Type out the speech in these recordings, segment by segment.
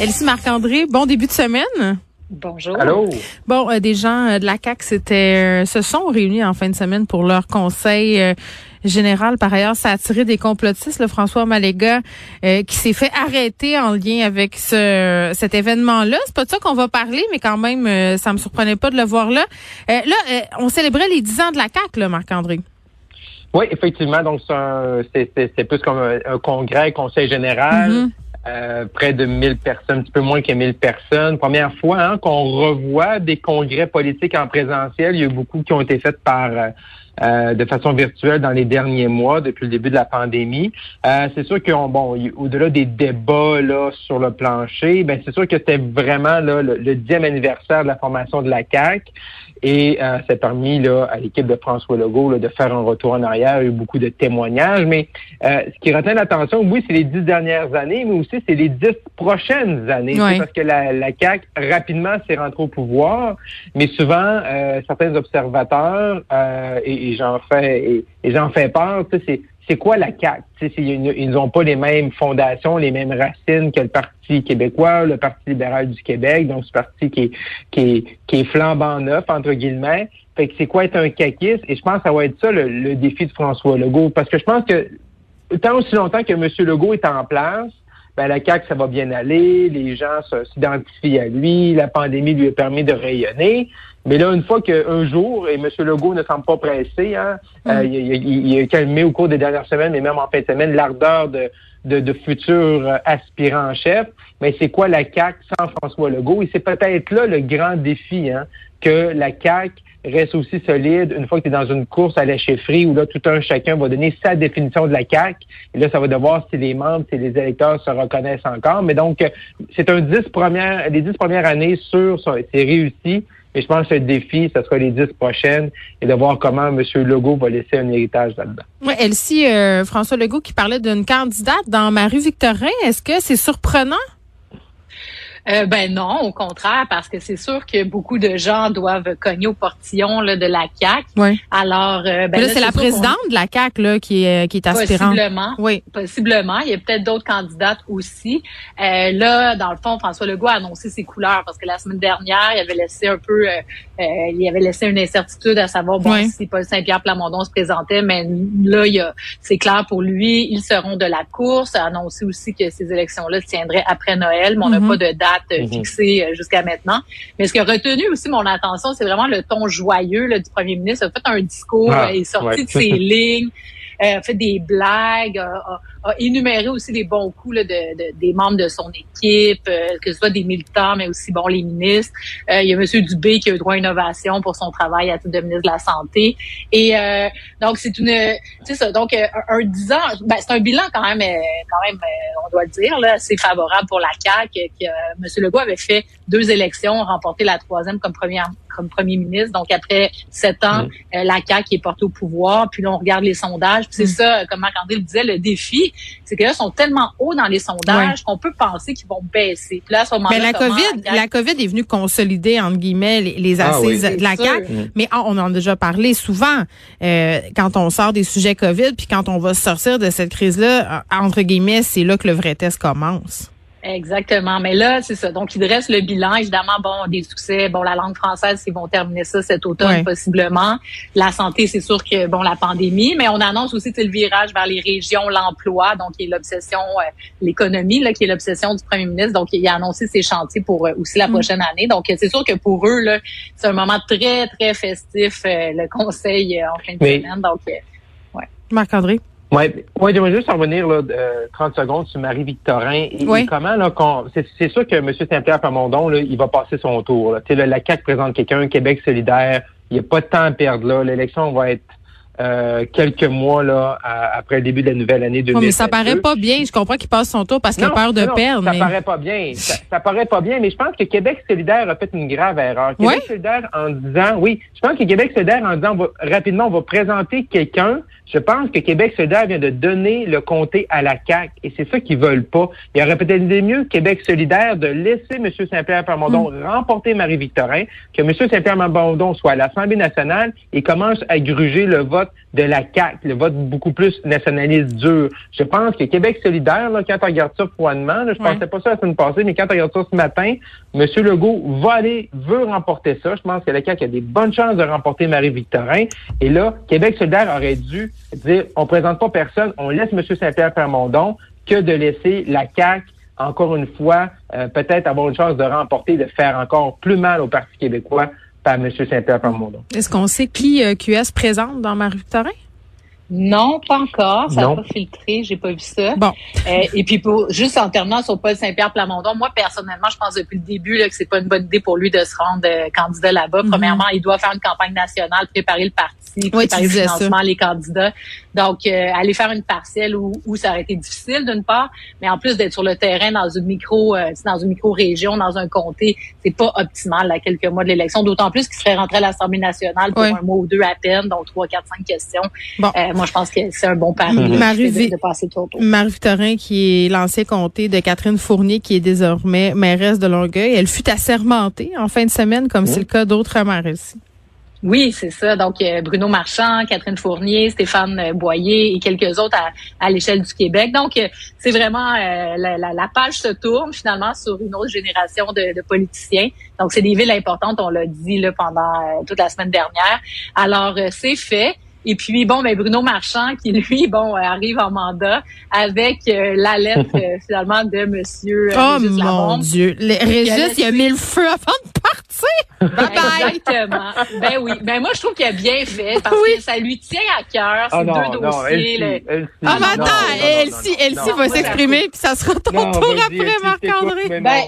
Elsie Marc-André, bon début de semaine. Bonjour. Allô? Bon, euh, des gens euh, de la CAC s'étaient euh, se sont réunis en fin de semaine pour leur conseil euh, général. Par ailleurs, ça a attiré des complotistes. Le François Maléga qui s'est fait arrêter en lien avec ce cet événement-là. C'est pas de ça qu'on va parler, mais quand même, ça me surprenait pas de le voir là. là, on célébrait les 10 ans de la CAC, là, Marc-André. Oui, effectivement. Donc, c'est plus comme un, congrès, conseil général. Mm-hmm. Euh, près de 1000 personnes, un petit peu moins que 1000 personnes. Première fois hein, qu'on revoit des congrès politiques en présentiel. Il y a eu beaucoup qui ont été faits par euh, euh, de façon virtuelle dans les derniers mois depuis le début de la pandémie. c'est sûr que bon, au-delà des débats là sur le plancher, ben c'est sûr que c'était vraiment là, le, dixième anniversaire de la formation de la CAC. Et euh, ça a permis là, à l'équipe de François Legault de faire un retour en arrière. Il y a eu beaucoup de témoignages. Mais euh, ce qui retient l'attention, oui, c'est les dix dernières années, mais aussi c'est les dix prochaines années. Parce que la, la CAQ, rapidement, s'est rentrée au pouvoir. Mais souvent, euh, certains observateurs, euh, et, et j'en fais et, j'en fais peur, c'est c'est quoi la CAQ? Ils n'ont pas les mêmes fondations, les mêmes racines que le Parti québécois, le Parti libéral du Québec, donc ce parti qui est, qui est, qui est flambant neuf, entre guillemets. Fait que c'est quoi être un caquiste? Et je pense que ça va être ça le, défi de François Legault. Parce que je pense que tant aussi longtemps que M. Legault est en place, ben la CAQ, ça va bien aller, les gens s'identifient à lui, la pandémie lui a permis de rayonner. Mais là, une fois qu'un jour, et M. Legault ne semble pas pressé, hein, mm. euh, il, a calmé au cours des dernières semaines, mais même en fin de semaine, l'ardeur de, de, de futurs aspirants-chefs. Mais c'est quoi la CAQ sans François Legault? Et c'est peut-être là le grand défi, hein, que la CAQ reste aussi solide une fois que tu es dans une course à la chefferie où là, tout un chacun va donner sa définition de la CAQ. Et là, ça va devoir si les membres, si les électeurs se reconnaissent encore. Mais donc, c'est un dix premières, les dix premières années sur, c'est réussi. Et je pense que le défi, ce sera les dix prochaines et de voir comment M. Legault va laisser un héritage là-dedans. Oui, Elsie, euh, François Legault qui parlait d'une candidate dans Marie-Victorin, est-ce que c'est surprenant? Euh, ben non, au contraire, parce que c'est sûr que beaucoup de gens doivent cogner au portillon là, de la CAC. Oui. Alors, euh, ben là, c'est la présidente de la CAC là qui est qui est aspirante. Possiblement. Oui. Possiblement. Il y a peut-être d'autres candidates aussi. Euh, là, dans le fond, François Legault a annoncé ses couleurs parce que la semaine dernière, il avait laissé un peu, euh, euh il avait laissé une incertitude à savoir bon si Paul Saint-Pierre Plamondon se présentait, mais là, il c'est clair pour lui, ils seront de la course. A annoncé aussi que ces élections-là se tiendraient après Noël, mais on n'a mm-hmm. pas de date Mhm. fixé euh, jusqu'à maintenant. Mais ce qui a retenu aussi mon attention, c'est vraiment le ton joyeux là, du premier ministre. Il a fait un discours, ah, il est sorti de ses lignes, euh, a fait des blagues, a énuméré aussi les bons coups là, de, de, des membres de son équipe, euh, que ce soit des militants, mais aussi bon les ministres. Euh, il y a M. Dubé qui a eu droit à innovation pour son travail à titre de ministre de la Santé. Et euh, donc, c'est une c'est ça. Donc, un, un 10 ans, ben, c'est un bilan quand même, quand même, on doit le dire, là, assez favorable pour la CAQ. Que, M. Legault avait fait deux élections, remporté la troisième comme première comme premier ministre. Donc, après sept ans, mm. la CAQ est portée au pouvoir. Puis là, on regarde les sondages. Puis c'est mm. ça, comme Marc-André le disait, le défi, c'est que là, sont tellement hauts dans les sondages qu'on peut penser qu'ils vont baisser. Puis là, à ce moment Mais la COVID, la COVID est venue consolider, entre guillemets, les, ah assises de la CAQ. Mm. Mais on en a déjà parlé souvent euh, quand on sort des sujets COVID, puis quand on va sortir de cette crise-là, euh, entre guillemets, c'est là que le vrai test commence. Exactement. Mais là, c'est ça. Donc, il dresse le bilan. Évidemment, bon, des succès. Bon, la langue française, ils vont terminer ça cet automne, possiblement. La santé, c'est sûr que, bon, la pandémie. Mais on annonce aussi le virage vers les régions, l'emploi, donc qui est l'obsession, euh, l'économie, là, qui est l'obsession du premier ministre. Donc, il a annoncé ses chantiers pour euh, aussi la mm. prochaine année. Donc, c'est sûr que pour eux, là, c'est un moment très, très festif, euh, le conseil en fin de semaine. Donc, ouais. Marc-André? Oui, ouais, j'aimerais juste revenir là, 30 secondes sur Marie-Victorin. Et, comment, là, c'est, sûr que M. Saint-Pierre Pamondon, là, il va passer son tour. Là. Là, la CAQ présente quelqu'un, Québec solidaire, il n'y a pas de temps à perdre là. L'élection va être euh, quelques mois là après le début de la nouvelle année 2022. mais ça paraît pas bien. Je comprends qu'il passe son tour parce qu'il a peur de perdre. Ça paraît pas bien. Ça, paraît pas bien, mais je pense que Québec solidaire a fait une grave erreur. Québec solidaire en disant, oui, je pense que Québec solidaire en disant, rapidement, on va présenter quelqu'un. Je pense que Québec solidaire vient de donner le comté à la CAQ et c'est ça qu'ils veulent pas. Il aurait peut-être été mieux Québec solidaire de laisser M. Saint-Pierre Plamondon mm. remporter Marie-Victorin, que M. Saint-Pierre Plamondon soit à l'Assemblée nationale et commence à gruger le vote de la CAQ, le vote beaucoup plus nationaliste dur. Je pense que Québec solidaire, là, quand on regarde ça froidement, je pensais pas ça la semaine passée, mais quand on regarde ça ce matin, M. Legault va aller, veut remporter ça. Je pense que la CAQ a des bonnes chances de remporter Marie-Victorin. Et là, Québec solidaire aurait dû dire, on présente pas personne, on laisse M. Saint-Pierre Plamondon que de laisser la CAQ encore une fois, euh, peut-être avoir une chance de remporter, de faire encore plus mal au Parti québécois Est-ce qu'on sait qui euh, QS présente dans Marie-Victorin? Non, pas encore. Ça n'a pas filtré. J'ai pas vu ça. Bon. Euh, et puis pour juste en terminant sur Paul Saint-Pierre Plamondon, moi personnellement, je pense depuis le début là, que c'est pas une bonne idée pour lui de se rendre euh, candidat là-bas. Mhm. Premièrement, il doit faire une campagne nationale, préparer le parti, préparer le financement, les candidats. Donc, euh, aller faire une partielle où, où, ça aurait été difficile d'une part, mais en plus d'être sur le terrain dans une micro, dans une micro région, dans un comté, c'est pas optimal à quelques mois de l'élection. D'autant plus qu'il serait rentré à l'Assemblée nationale pour un mois ou deux à peine, donc trois, quatre, cinq questions. Bon moi, je pense que c'est un bon pari Marie, de passer tour Marie Victorin, qui est l'ancien comté de Catherine Fournier, qui est désormais mairesse de Longueuil, elle fut assermentée en fin de semaine, comme c'est le cas d'autres maires ici. Oui, c'est ça. Donc, euh, Bruno Marchand, Catherine Fournier, Stéphane euh, Boyer et quelques autres à, l'échelle du Québec. Donc, euh, c'est vraiment la, page se tourne finalement sur une autre génération de, de politiciens. Donc, c'est des villes importantes, on l'a dit là, pendant toute la semaine dernière. Alors, c'est fait. Et puis, bon, ben Bruno Marchand, qui lui, bon, arrive en mandat avec euh, la lettre euh, finalement de Monsieur euh, oh, mon Dieu. Régis, il a mis le feu avant de Bye bye. Exactement. ben oui. Ben moi, je trouve qu'il a bien fait parce que ça lui tient à cœur, ces ah deux dossiers. ah, mais attends, Elsie, Elsie va s'exprimer puis ça sera ton tour après, Marc-André. Ben,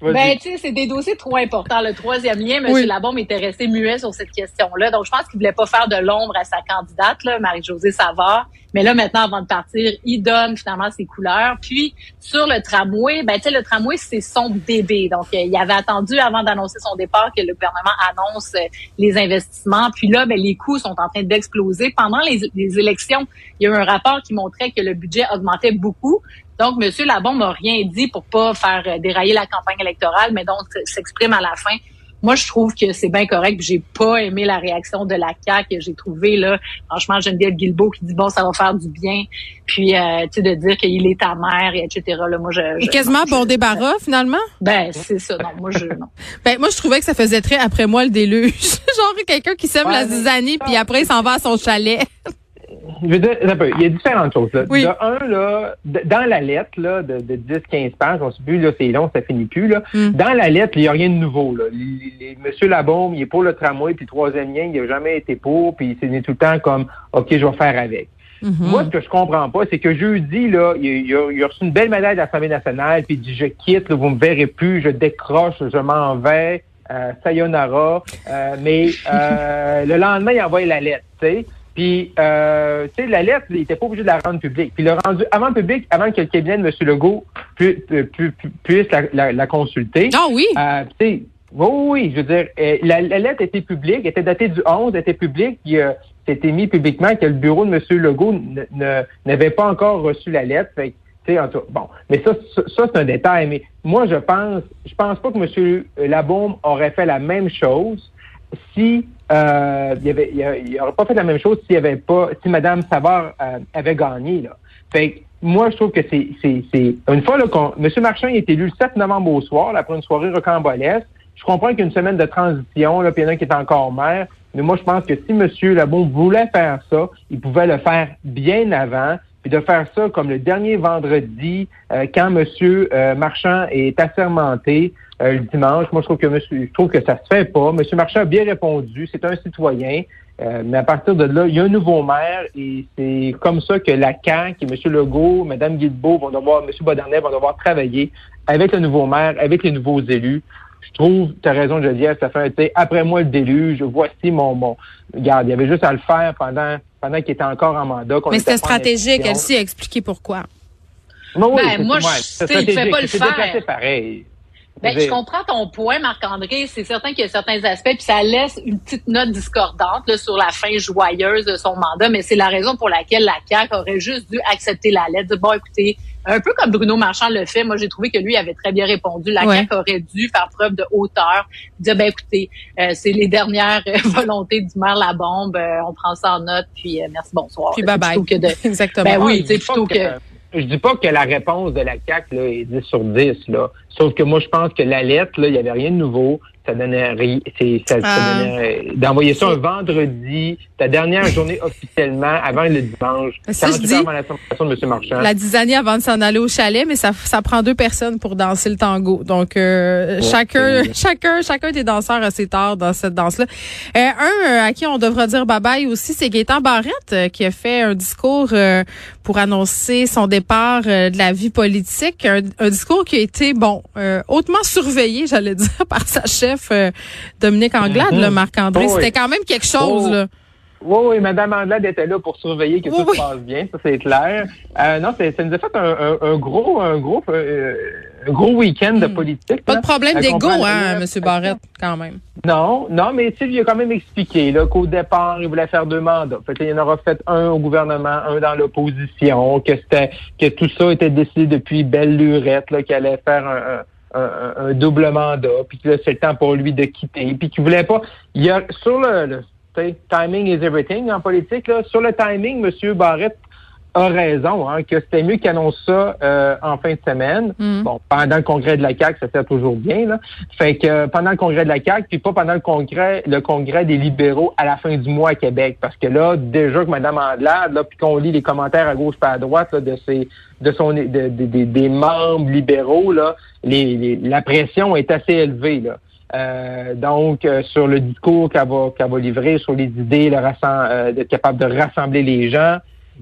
ben tu sais, c'est des dossiers trop importants. Le troisième lien, M. Labombe était resté muet sur cette question-là. Donc, je pense qu'il voulait pas faire de l'ombre à sa candidate, Marie-Josée Savard. Mais là, maintenant, avant de partir, il donne finalement ses couleurs. Puis, sur le tramway, ben, tu sais, le tramway, c'est son bébé. Donc, euh, il avait attendu avant d'annoncer son départ que le gouvernement annonce euh, les investissements. Puis là, ben, les coûts sont en train d'exploser. Pendant les, élections, il y a eu un rapport qui montrait que le budget augmentait beaucoup. Donc, M. Labombe n'a rien dit pour pas faire euh, dérailler la campagne électorale, mais donc s'exprime à la fin moi, je trouve que c'est bien correct. J'ai pas aimé la réaction de la CAQ. J'ai trouvé, là, franchement, Geneviève Guilbeault qui dit, bon, ça va faire du bien. Puis, euh, tu sais, de dire qu'il est ta mère, et etc. Là, moi, je, Quasiment bon débarras, finalement? Ben, c'est ça. Non, moi, je, non. ben, moi, je trouvais que ça faisait très après moi le déluge. Genre, quelqu'un qui sème la zizanie, puis après, il s'en va à son chalet je veux dire, il y a différentes choses. Là. De un, là, dans la lettre là, de, de 10-15 pages, on se dit, là, c'est long, ça finit plus. Là. Hmm. Dans la lettre, il n'y a rien de nouveau. Là. Monsieur Labaume, il est pour le tramway, puis le troisième lien, il n'a jamais été pour, puis c'est tout le temps comme OK, je vais faire avec. Hmm. Moi, ce que je comprends pas, c'est que jeudi, là, il, a, a, reçu une belle médaille de l'Assemblée nationale, puis il dit Je quitte, là, vous me verrez plus, je décroche, je m'en vais, euh, sayonara. Euh, mais euh, le lendemain, il envoie la lettre, tu sais. Puis, euh, tu sais, la lettre, il n'était pas obligé de la rendre publique. Puis, il l'a rendu avant le public, avant que le cabinet de M. Legault puisse la, consulter. Ah oui? Euh, oui, oui, je veux dire, euh, la, lettre était publique, était datée du 11, était publique, puis euh, c'était mis publiquement que le bureau de M. Legault n'avait pas encore reçu la lettre. Fait, en tout, bon, mais ça, ça, c'est un détail. Mais moi, je pense, je pense pas que M. Labaume aurait fait la même chose si euh, il, avait, il, aurait pas fait la même chose s'il avait pas, si Mme Savard euh, avait gagné. Là. Fait moi, je trouve que c'est, c'est, c'est une fois là, qu'on, M. Marchand il est élu le 7 novembre au soir, après une soirée rocambolesque. Je comprends qu'il y a une semaine de transition, là, puis il y en a qui est encore maire. Mais moi, je pense que si M. Labon voulait faire ça, il pouvait le faire bien avant, de faire ça comme le dernier vendredi, euh, quand M. Euh, Marchand est assermenté. Euh, le dimanche. Moi, je trouve que monsieur, je trouve que ça se fait pas. Monsieur Marchand a bien répondu. C'est un citoyen. Euh, mais à partir de là, il y a un nouveau maire et c'est comme ça que la CAQ M. Legault, Mme Guilbeault vont devoir, M. Baudernay vont devoir travailler avec le nouveau maire, avec les nouveaux élus. Je trouve, tu as raison, Geneviève, ça fait un après moi le déluge, voici mon, mon. Regarde, il y avait juste à le faire pendant pendant qu'il était encore en mandat. Mais c'était stratégique. Elle s'y a expliqué pourquoi? Non, oui, ben, moi, je sais, il fait pas le faire. pareil. Ben, je comprends ton point, Marc-André. C'est certain qu'il y a certains aspects, puis ça laisse une petite note discordante là, sur la fin joyeuse de son mandat, mais c'est la raison pour laquelle la CAQ aurait juste dû accepter la lettre. bon, écoutez, un peu comme Bruno Marchand le fait, moi j'ai trouvé que lui avait très bien répondu. La CAQ aurait dû faire preuve de hauteur, dire ben écoutez, euh, c'est les dernières volontés du maire la bombe, euh, on prend ça en note, puis euh, merci bonsoir. Puis bye bye. Exactement. Ben oui, c'est plutôt que je dis pas que la réponse de la CAC là, est 10 sur 10, là. Sauf que moi, je pense que la lettre, là, il n'y avait rien de nouveau ça donnait rien. Ça, ah. d'envoyer ça un vendredi, ta dernière journée officiellement avant le dimanche. Ça, je dis, avant la de M. Marchand. La dix années avant de s'en aller au chalet, mais ça, ça prend deux personnes pour danser le tango. Donc euh, chacun, chacun, chacun des danseurs a ses torts dans cette danse-là. Euh, un euh, à qui on devra dire bye bye aussi, c'est Gaétan Barrette qui a fait un discours pour annoncer son départ de la vie politique, un, un, discours qui a été bon hautement surveillé, j'allais dire, par sa chef euh, Dominique Anglade, le mhm. Marc-André. Oh C'était quand même quelque chose, oh. là. Oui, oui, Mme Anglade était là pour surveiller que tout se passe bien, ça c'est clair. Euh, non, ça nous a fait un, gros, un gros, euh, un gros week-end de hmm. politique. Pas de problème d'ego, hein, M. Barrette, quand même. Non, non, mais tu il a quand même expliqué là qu'au départ, il voulait faire deux mandats. Fait il en aura fait un au gouvernement, un dans l'opposition, que c'était que tout ça était décidé depuis belle lurette, là, qu'il allait faire un un, double mandat, puis que c'est le temps pour lui de quitter, puis qu'il voulait pas. Il y a sur le, timing is everything en politique, là, sur le timing, M. Barrett a raison, hein, que c'était mieux qu'il annonce ça euh, en fin de semaine. Mm. Bon, pendant le congrès de la CAQ, ça fait toujours bien. Là. Fait que euh, pendant le congrès de la CAQ, puis pas pendant le congrès, le congrès des libéraux à la fin du mois à Québec. Parce que là, déjà que Mme Andelade, là, puis qu'on lit les commentaires à gauche pas à droite là, de ses de son de, des membres libéraux, là, les, la pression est assez élevée. Là. Euh, donc, sur le discours qu'elle va, qu'elle va livrer, sur les idées, le d'être capable de rassembler les gens.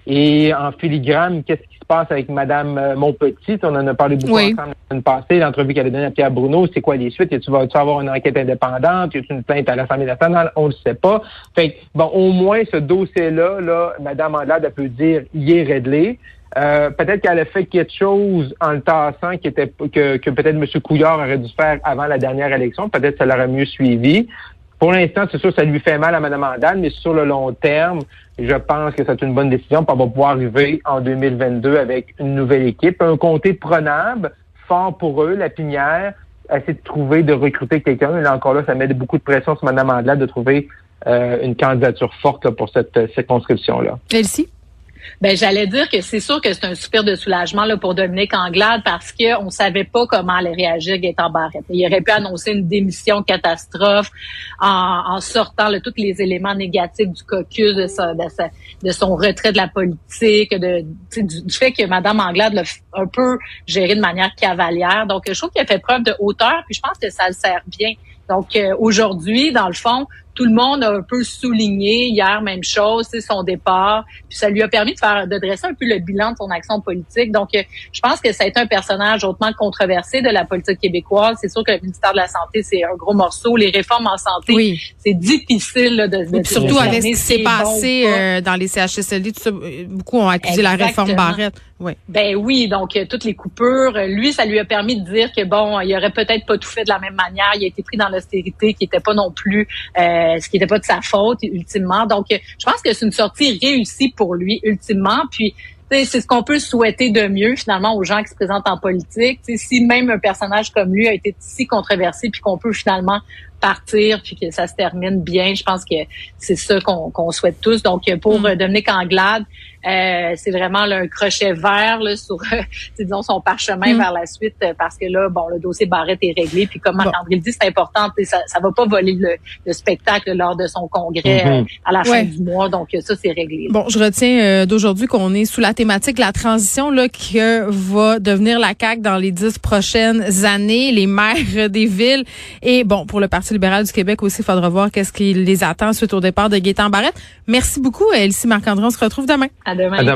Et en filigrane, qu'est-ce qui se passe avec Madame euh, Montpetit? On en a parlé beaucoup ensemble la semaine passée, l'entrevue qu'elle a donnée à Pierre Bruno. C'est quoi les suites? Et tu vas tu avoir une enquête indépendante? Y a une plainte à l'Assemblée nationale? On ne le sait pas. Fait bon, au moins, ce dossier-là, là, Madame Anglade, elle peut dire, il est réglé. Euh, peut-être qu'elle a fait quelque chose en le tassant qui était que, que peut-être M. Couillard aurait dû faire avant la dernière élection. Peut-être que ça l'aurait mieux suivi. Pour l'instant, c'est sûr, ça lui fait mal à Mme Andal, mais sur le long terme, je pense que c'est une bonne décision. Puis on va pouvoir arriver en 2022 avec une nouvelle équipe, un comté prenable, fort pour eux, la pinière, essayer de trouver, de recruter quelqu'un. Là encore là, ça met beaucoup de pression sur Mme Andal de trouver euh, une candidature forte pour cette circonscription-là. Elsie? Ben j'allais dire que c'est sûr que c'est un soupir de soulagement là pour Dominique Anglade parce que on savait pas comment allait réagir Gaëtan Barrette. Il aurait pu annoncer une démission catastrophe en, en sortant tous les éléments négatifs du caucus de, sa, de, sa, de son retrait de la politique, de du, fait que Madame Anglade l'a un peu géré de manière cavalière. Donc je trouve qu'il a fait preuve de hauteur, puis je pense que ça le sert bien. Donc euh, aujourd'hui, dans le fond, tout le monde a un peu souligné hier, même chose, c'est son départ. Puis ça lui a permis de faire, de dresser un peu le bilan de son action politique. Donc, euh, je pense que ça a été un personnage hautement controversé de la politique québécoise. C'est sûr que le ministère de la Santé, c'est un gros morceau. Les réformes en santé, oui. c'est difficile là, de, de, Surtout avec ce qui s'est passé euh, dans les CHSLD, tout ça, beaucoup ont accusé la réforme Barrette. Oui. Ben oui, donc euh, toutes les coupures, lui, ça lui a permis de dire que bon, il aurait peut-être pas tout fait de la même manière. Il a été pris dans l'austérité, qui était pas non plus euh, ce qui n'était pas de sa faute ultimement. Donc, je pense que c'est une sortie réussie pour lui ultimement. Puis c'est ce qu'on peut souhaiter de mieux finalement aux gens qui se présentent en politique. si même un personnage comme lui a été si controversé, puis qu'on peut finalement partir, puis que ça se termine bien, je pense que c'est ça qu'on souhaite tous. Donc pour mm. Dominique Anglade, euh, c'est vraiment un crochet vert là, sur, disons, son parchemin mm. vers la suite, euh, parce que là, bon, le dossier Barrette est réglé. Puis comme Marc-André le dit, c'est important. Ça, ça va pas voler le, spectacle lors de son congrès mm-hmm. euh, à la fin du mois. Donc ça, c'est réglé. Bon, je retiens d'aujourd'hui qu'on est sous la thématique de la transition là que va devenir la CAQ dans les dix prochaines années, les maires des villes. Et bon, pour le Parti libéral du Québec aussi, il faudra voir qu'est-ce qui les attend suite au départ de Gaétan Barrette. Merci beaucoup, Elsie Marc-André. On se retrouve demain.